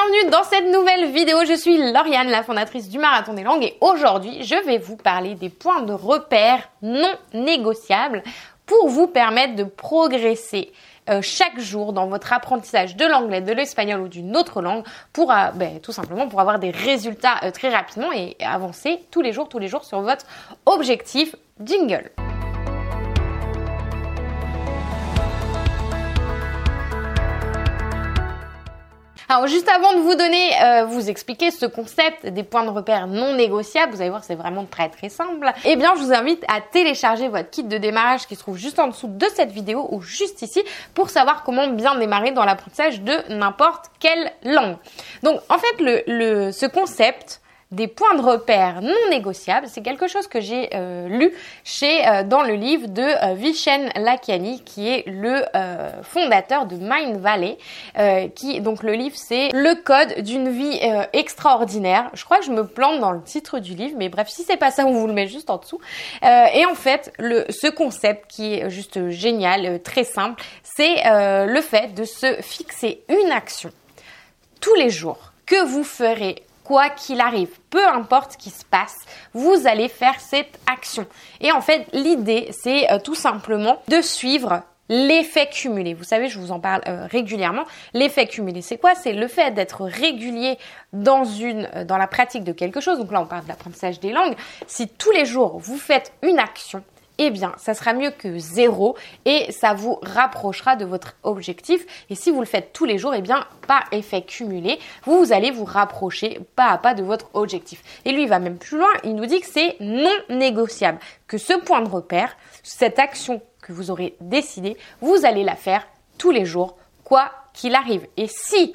bienvenue dans cette nouvelle vidéo. Je suis Lauriane, la fondatrice du Marathon des Langues et aujourd'hui je vais vous parler des points de repère non négociables pour vous permettre de progresser euh, chaque jour dans votre apprentissage de l'anglais, de l'espagnol ou d'une autre langue pour euh, ben, tout simplement pour avoir des résultats euh, très rapidement et avancer tous les jours, tous les jours sur votre objectif jingle. Alors juste avant de vous donner, euh, vous expliquer ce concept des points de repère non négociables, vous allez voir c'est vraiment très très simple. Eh bien je vous invite à télécharger votre kit de démarrage qui se trouve juste en dessous de cette vidéo ou juste ici pour savoir comment bien démarrer dans l'apprentissage de n'importe quelle langue. Donc en fait le, le ce concept des points de repère non négociables. C'est quelque chose que j'ai euh, lu chez euh, dans le livre de euh, Vishen Lakiani, qui est le fondateur de Mind Valley. qui donc le livre c'est le code d'une vie extraordinaire. Je crois que je me plante dans le titre du livre, mais bref, si c'est pas ça, on vous le met juste en dessous. et en fait, ce concept qui est juste génial, très simple, c'est le fait de se fixer une action tous les jours que vous ferez quoi qu'il arrive, peu importe ce qui se passe, vous allez faire cette action. Et en fait, l'idée, c'est euh, tout simplement de suivre l'effet cumulé. Vous savez, je vous en parle euh, régulièrement. L'effet cumulé, c'est quoi? C'est le fait d'être régulier dans euh, dans la pratique de quelque chose. Donc là, on parle de l'apprentissage des langues. Si tous les jours vous faites une action, eh bien, ça sera mieux que zéro et ça vous rapprochera de votre objectif. Et si vous le faites tous les jours, eh bien, par effet cumulé, vous, allez vous rapprocher pas à pas de votre objectif. Et lui, il va même plus loin. Il nous dit que c'est non négociable, que ce point de repère, cette action que vous aurez décidé, vous allez la faire tous les jours, quoi qu'il arrive. Et si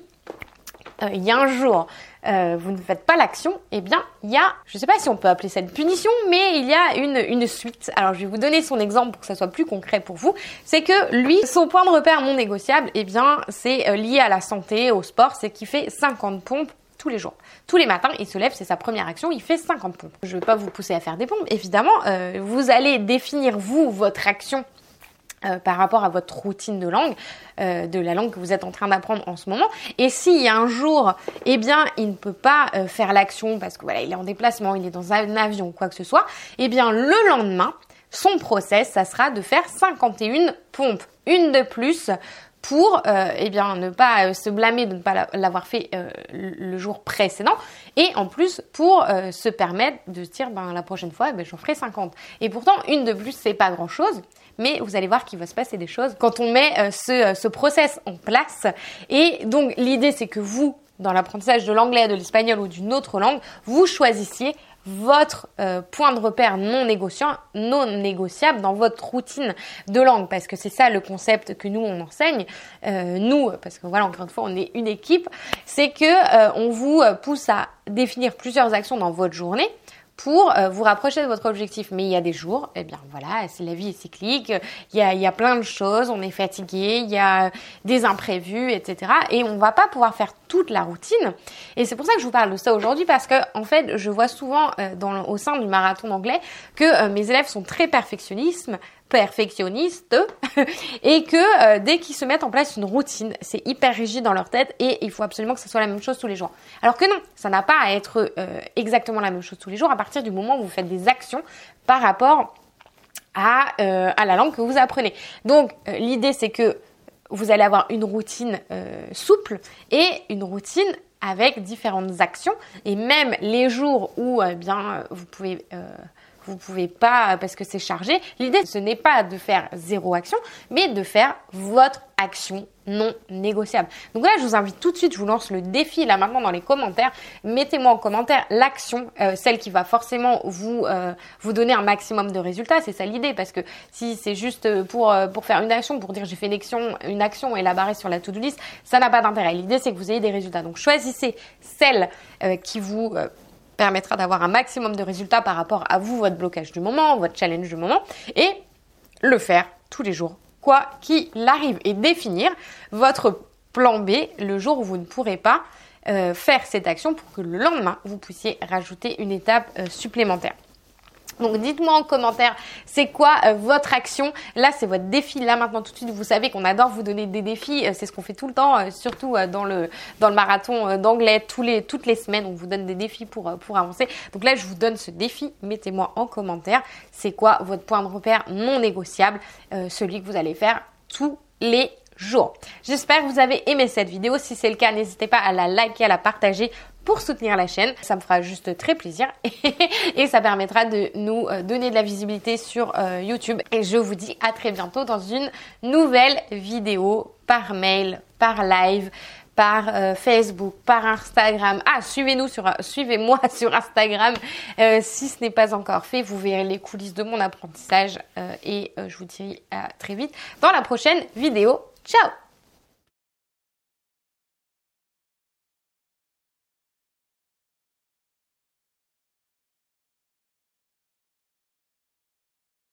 euh, il y a un jour euh, vous ne faites pas l'action, eh bien, il y a, je ne sais pas si on peut appeler ça une punition, mais il y a une, une suite. Alors, je vais vous donner son exemple pour que ça soit plus concret pour vous. C'est que lui, son point de repère non négociable, eh bien, c'est euh, lié à la santé, au sport, c'est qu'il fait 50 pompes tous les jours. Tous les matins, il se lève, c'est sa première action, il fait 50 pompes. Je ne vais pas vous pousser à faire des pompes, évidemment. Vous allez définir, vous, votre action euh, par rapport à votre routine de langue, euh, de la langue que vous êtes en train d'apprendre en ce moment. Et a un jour, eh bien, il ne peut pas euh, faire l'action parce que voilà, il est en déplacement, il est dans un avion ou quoi que ce soit, eh bien, le lendemain, son process, ça sera de faire 51 pompes, une de plus pour eh bien ne pas se blâmer de ne pas l'avoir fait le jour précédent. Et en plus pour se permettre de se dire ben la prochaine fois eh ben, j'en ferai 50 et pourtant une de plus c'est pas grand chose mais vous allez voir qu'il va se passer des choses quand on met euh, ce, euh, ce process en place. Et donc l'idée c'est que vous, dans l'apprentissage de l'anglais, de l'espagnol ou d'une autre langue, vous choisissiez votre euh, point de repère non négociable dans votre routine de langue, parce que c'est ça le concept que nous on enseigne, euh, nous, parce que voilà encore une fois on est une équipe, c'est que euh, on vous pousse à définir plusieurs actions dans votre journée pour vous rapprocher de votre objectif. Mais il y a des jours, eh bien voilà, c'est la vie est cyclique, il y a, il y a plein de choses, on est fatigué, il y a des imprévus, etc. Et on va pas pouvoir faire toute la routine. Et c'est pour ça que je vous parle de ça aujourd'hui parce que en fait, je vois souvent euh, dans, au sein du marathon anglais que euh, mes élèves sont très perfectionnistes, et que euh, dès qu'ils se mettent en place une routine, c'est hyper rigide dans leur tête et il faut absolument que ce soit la même chose tous les jours. Alors que non, ça n'a pas à être exactement la même chose tous les jours à partir du moment où vous faites des actions par rapport à la langue que vous apprenez. Donc l'idée c'est que vous allez avoir une routine euh, souple et une routine avec différentes actions. Et même les jours où eh bien vous pouvez euh, vous pouvez pas parce que c'est chargé. L'idée ce n'est pas de faire zéro action, mais de faire votre action non négociable. Donc là, je vous invite tout de suite, je vous lance le défi là maintenant dans les commentaires. Mettez-moi en commentaire l'action, euh, celle qui va forcément vous euh, vous donner un maximum de résultats. C'est ça l'idée, parce que si c'est juste pour euh, pour faire une action, pour dire j'ai fait une action, une action et la barrer sur la to-do list, ça n'a pas d'intérêt. L'idée c'est que vous ayez des résultats. Donc choisissez celle qui vous permettra d'avoir un maximum de résultats par rapport à vous, votre blocage du moment, votre challenge du moment, et le faire tous les jours quoi qu'il arrive et définir votre plan B le jour où vous ne pourrez pas euh, faire cette action pour que le lendemain vous puissiez rajouter une étape euh, supplémentaire. Donc dites-moi en commentaire, c'est quoi euh, votre action? Là, c'est votre défi. Là maintenant tout de suite, vous savez qu'on adore vous donner des défis. Euh, c'est ce qu'on fait tout le temps, euh, surtout dans le dans le marathon d'anglais les toutes les semaines. On vous donne des défis pour pour avancer. Donc là, je vous donne ce défi. Mettez-moi en commentaire, c'est quoi votre point de repère non négociable, celui que vous allez faire tous les J'espère que vous avez aimé cette vidéo. Si c'est le cas, n'hésitez pas à la liker, à la partager pour soutenir la chaîne. Ça me fera juste très plaisir et ça permettra de nous euh, donner de la visibilité sur euh, YouTube. Et je vous dis à très bientôt dans une nouvelle vidéo par mail, par live par euh, Facebook, par Instagram. Ah, suivez-nous sur, suivez-moi sur Instagram si ce n'est pas encore fait. Vous verrez les coulisses de mon apprentissage et je vous dis à très vite dans la prochaine vidéo. Ciao